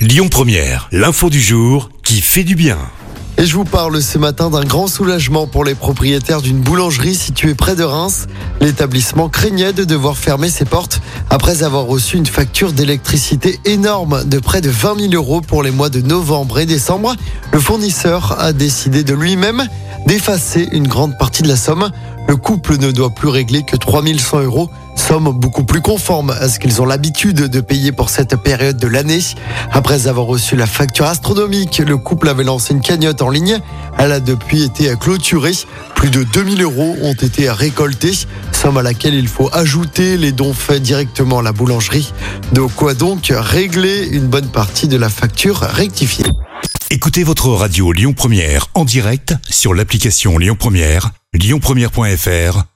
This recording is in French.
Lyon Première, l'info du jour qui fait du bien. Et je vous parle ce matin d'un grand soulagement pour les propriétaires d'une boulangerie située près de Reims. L'établissement craignait de devoir fermer ses portes après avoir reçu une facture d'électricité énorme de près de 20 000 euros pour les mois de novembre et décembre. Le fournisseur a décidé de lui-même d'effacer une grande partie de la somme. Le couple ne doit plus régler que 3100 euros, somme beaucoup plus conforme à ce qu'ils ont l'habitude de payer pour cette période de l'année. Après avoir reçu la facture astronomique, le couple avait lancé une cagnotte en ligne. Elle a depuis été clôturée. Plus de 2000 euros ont été récoltés, somme à laquelle il faut ajouter les dons faits directement à la boulangerie. De quoi donc régler une bonne partie de la facture rectifiée. Écoutez votre radio Lyon Première en direct sur l'application Lyon Première, lyonpremière.fr